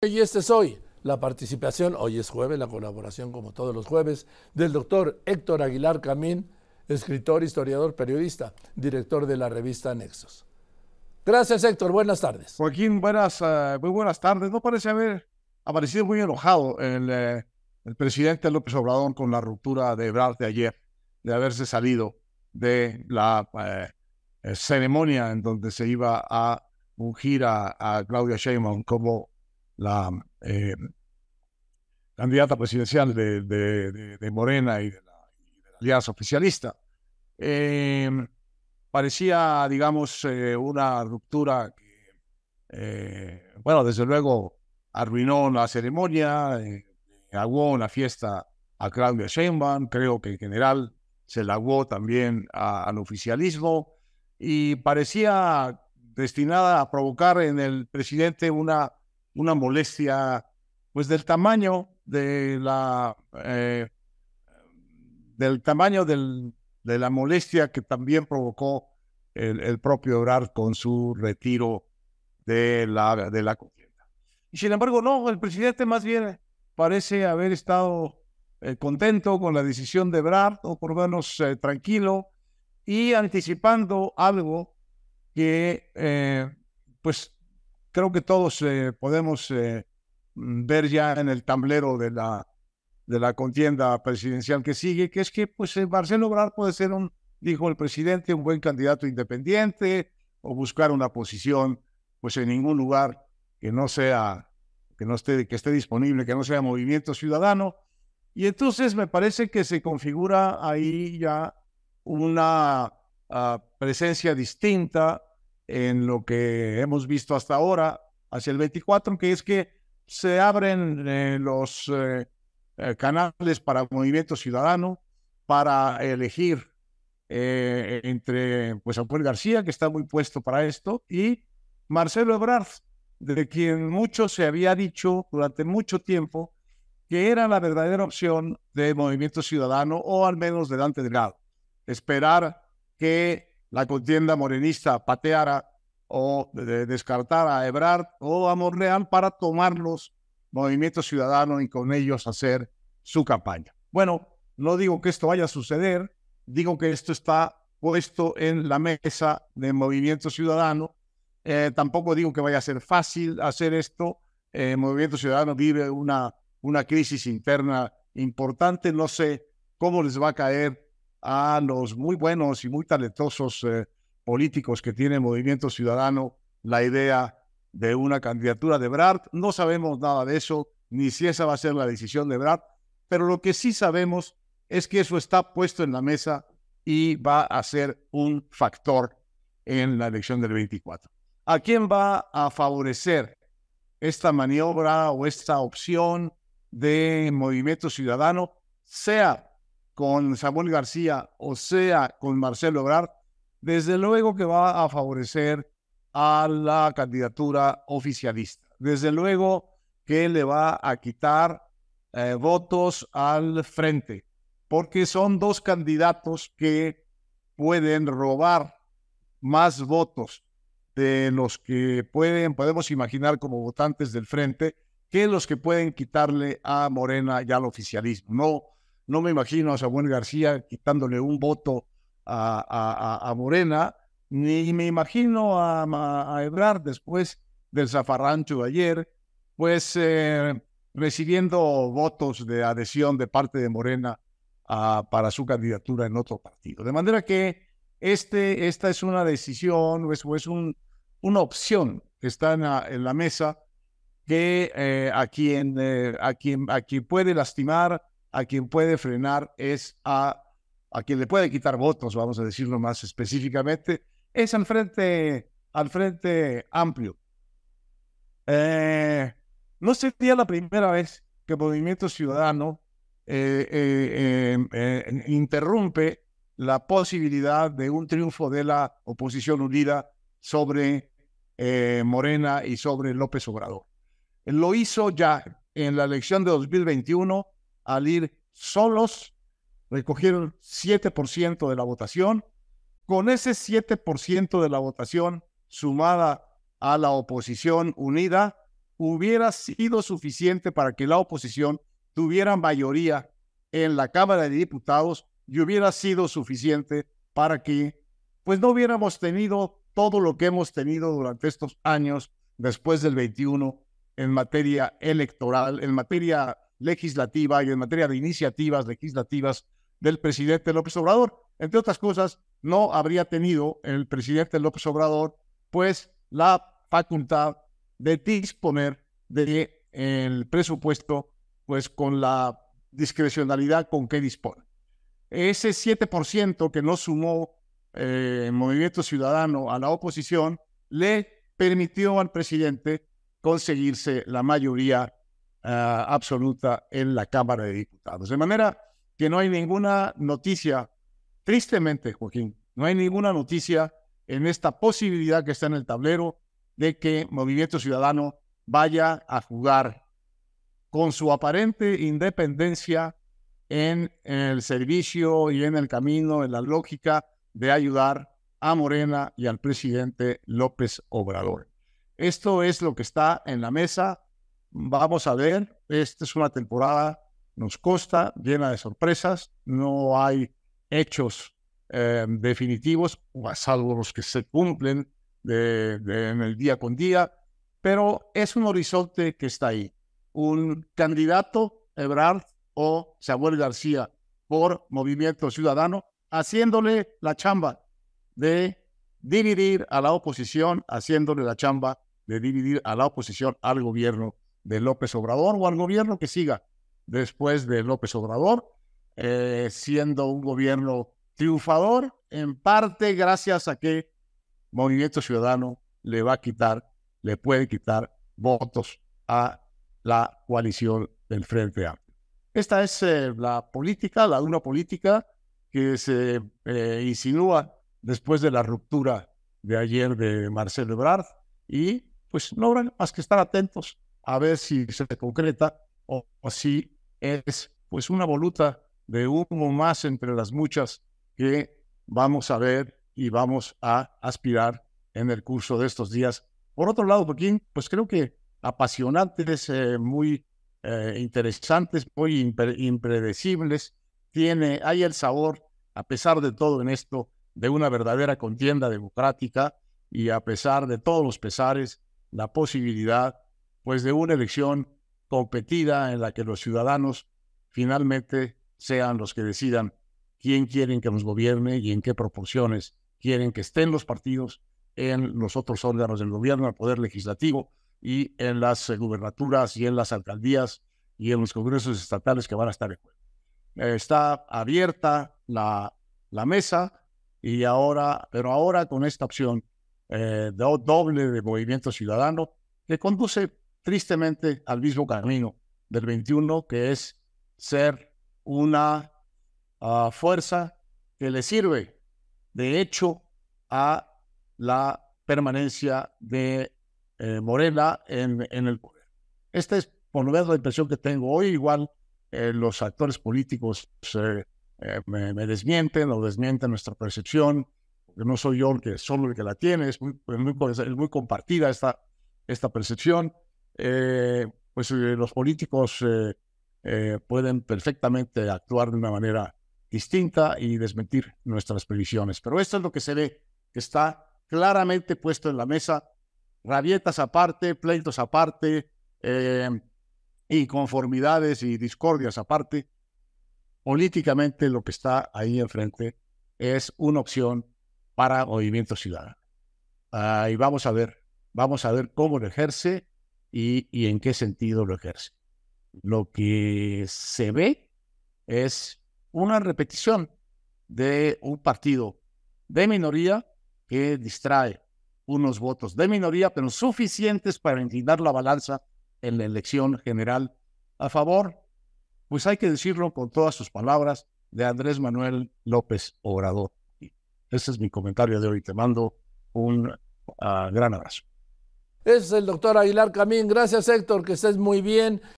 Y este es hoy la participación, hoy es jueves, la colaboración como todos los jueves, del doctor Héctor Aguilar Camín, escritor, historiador, periodista, director de la revista Nexos. Gracias Héctor, buenas tardes. Joaquín, buenas, uh, muy buenas tardes. No parece haber aparecido muy enojado el, uh, el, presidente López Obrador con la ruptura de Ebrard de ayer, de haberse salido de la uh, ceremonia en donde se iba a ungir a, a Claudia Sheinbaum como la eh, candidata presidencial de, de, de, de Morena y de, la, y la, alianza oficialista. Eh, parecía, digamos, eh, una ruptura que, eh, bueno, desde luego arruinó la ceremonia, aguó una fiesta a Claudia Sheinbaum, creo que en general se la aguó también a, al oficialismo y parecía destinada a provocar en el presidente una una molestia, pues del tamaño de la, eh, del tamaño del, de la molestia que también provocó el, el, propio Ebrard con su retiro de la, de la contienda. Y sin embargo, no, el presidente más bien parece haber estado eh, contento con la decisión de Ebrard, o por lo menos eh, tranquilo, y anticipando algo que, pues, creo que todos eh, podemos eh, ver ya en el tablero de la, de la contienda presidencial que sigue, que es que pues eh, Marcelo Obrador puede ser dijo el presidente, un buen candidato independiente o buscar una posición pues en ningún lugar que no sea, que no esté, que esté disponible, que no sea movimiento ciudadano. Y entonces me parece que se configura ahí ya una uh, presencia distinta en lo que hemos visto hasta ahora hacia el 24, que es que se abren eh, los eh, eh, canales para Movimiento Ciudadano para elegir entre pues Samuel García, que está muy puesto para esto, y Marcelo Ebrard, de quien mucho se había dicho durante mucho tiempo que era la verdadera opción de Movimiento Ciudadano, o al menos de Dante Delgado. Esperar que la contienda morenista pateara o de descartar a Ebrard o a Monreal para tomarlos Movimiento Ciudadano y con ellos hacer su campaña. Bueno, no digo que esto vaya a suceder, digo que esto está puesto en la mesa de Movimiento Ciudadano. Eh, tampoco digo que vaya a ser fácil hacer esto. Eh, Movimiento Ciudadano vive una, una crisis interna importante. No sé cómo les va a caer a los muy buenos y muy talentosos eh, políticos que tiene Movimiento Ciudadano la idea de una candidatura de Brad. No sabemos nada de eso, ni si esa va a ser la decisión de Brad, pero lo que sí sabemos es que eso está puesto en la mesa y va a ser un factor en la elección del 24. ¿A quién va a favorecer esta maniobra o esta opción de Movimiento Ciudadano, sea con Samuel García o sea con Marcelo Ebrard, desde luego que va a favorecer a la candidatura oficialista. Desde luego que le va a quitar eh, votos al frente, porque son dos candidatos que pueden robar más votos de los que pueden, podemos imaginar como votantes del frente, que los que pueden quitarle a Morena y al oficialismo. No, no me imagino a Samuel García quitándole un voto a, a, a Morena, ni me imagino a, a, Ebrard después del zafarrancho de ayer, pues eh, recibiendo votos de adhesión de parte de Morena para su candidatura en otro partido. De manera que este, esta es una decisión o es, o es un, una opción que está en la, en la mesa que eh, a, quien, eh, a, quien, a quien puede lastimar a quien puede frenar es a, a quien le puede quitar votos, vamos a decirlo más específicamente, es al frente, al frente amplio. Eh, no sería la primera vez que Movimiento Ciudadano eh, eh, em, eh, interrumpe la posibilidad de un triunfo de la oposición unida sobre Morena y sobre López Obrador. Lo hizo ya en la elección de 2021 al ir solos, recogieron 7% de la votación. Con ese 7% de la votación sumada a la oposición unida, hubiera sido suficiente para que la oposición tuviera mayoría en la Cámara de Diputados y hubiera sido suficiente para que pues no hubiéramos tenido todo lo que hemos tenido durante estos años después del 21 en materia electoral, en materia legislativa y en materia de iniciativas legislativas del presidente López Obrador. Entre otras cosas, no habría tenido el presidente López Obrador pues la facultad de disponer del el presupuesto pues con la discrecionalidad con que dispone. Ese 7% que no sumó el eh, Movimiento Ciudadano a la oposición le permitió al presidente conseguirse la mayoría ah, absoluta en la Cámara de Diputados. De manera que no hay ninguna noticia, tristemente, Joaquín, no hay ninguna noticia en esta posibilidad que está en el tablero de que Movimiento Ciudadano vaya a jugar con su aparente independencia en el servicio y en el camino, en la lógica de ayudar a Morena y al presidente López Obrador. Esto es lo que está en la mesa. Vamos a ver, esta es una temporada, nos costa, llena de sorpresas, no hay hechos eh, definitivos, salvo los que se cumplen en el día con día, pero es un horizonte que está ahí. Un candidato, Ebrard o Samuel García, por Movimiento Ciudadano, haciéndole la chamba de dividir a la oposición, haciéndole la chamba de dividir a la oposición al gobierno de López Obrador o al gobierno que siga después de López Obrador, eh, siendo un gobierno triunfador, en parte gracias a que Movimiento Ciudadano le va a quitar, le puede quitar votos a la coalición del Frente Amplio. Esta es eh, la política, la una política que se eh, insinúa después de la ruptura de ayer de Marcelo Ebrard y pues no habrá más que estar atentos a ver si se concreta o, si es pues una voluta de humo más entre las muchas que vamos a ver y vamos a aspirar en el curso de estos días. Por otro lado, Joaquín, pues creo que apasionantes, eh, muy eh, interesantes, muy impredecibles. Tiene, hay el sabor, a pesar de todo en esto, de una verdadera contienda democrática y a pesar de todos los pesares, la posibilidad pues de una elección competida en la que los ciudadanos finalmente sean los que decidan quién quieren que nos gobierne y en qué proporciones quieren que estén los partidos en los otros órganos del gobierno, el poder legislativo y en las gubernaturas y en las alcaldías y en los congresos estatales que van a estar en juego. está abierta la, la mesa y ahora, pero ahora con esta opción eh, doble de movimiento ciudadano que conduce tristemente al mismo camino del 21, que es ser una ah, fuerza que le sirve, de hecho, a la permanencia de eh, Morena en, en, el poder. Esta es, por lo menos, la impresión que tengo hoy. Igual eh, los actores políticos me, me, desmienten o desmienten nuestra percepción no soy yo el que solo el que la tiene, es muy, muy, compartida esta, esta percepción. Eh, pues eh, los políticos eh, pueden perfectamente actuar de una manera distinta y desmentir nuestras previsiones. Pero esto es lo que se ve, que está claramente puesto en la mesa, rabietas aparte, pleitos aparte, inconformidades y discordias aparte. Políticamente lo que está ahí enfrente es una opción para Movimiento Ciudadano. y vamos a ver, vamos a ver cómo lo ejerce y, en qué sentido lo ejerce. Lo que se ve es una repetición de un partido de minoría que distrae unos votos de minoría, pero suficientes para inclinar la balanza en la elección general a favor, pues hay que decirlo con todas sus palabras, de Andrés Manuel López Obrador. Ese es mi comentario de hoy. Te mando un ah, gran abrazo. Es el doctor Aguilar Camín. Gracias, Héctor, que estés muy bien.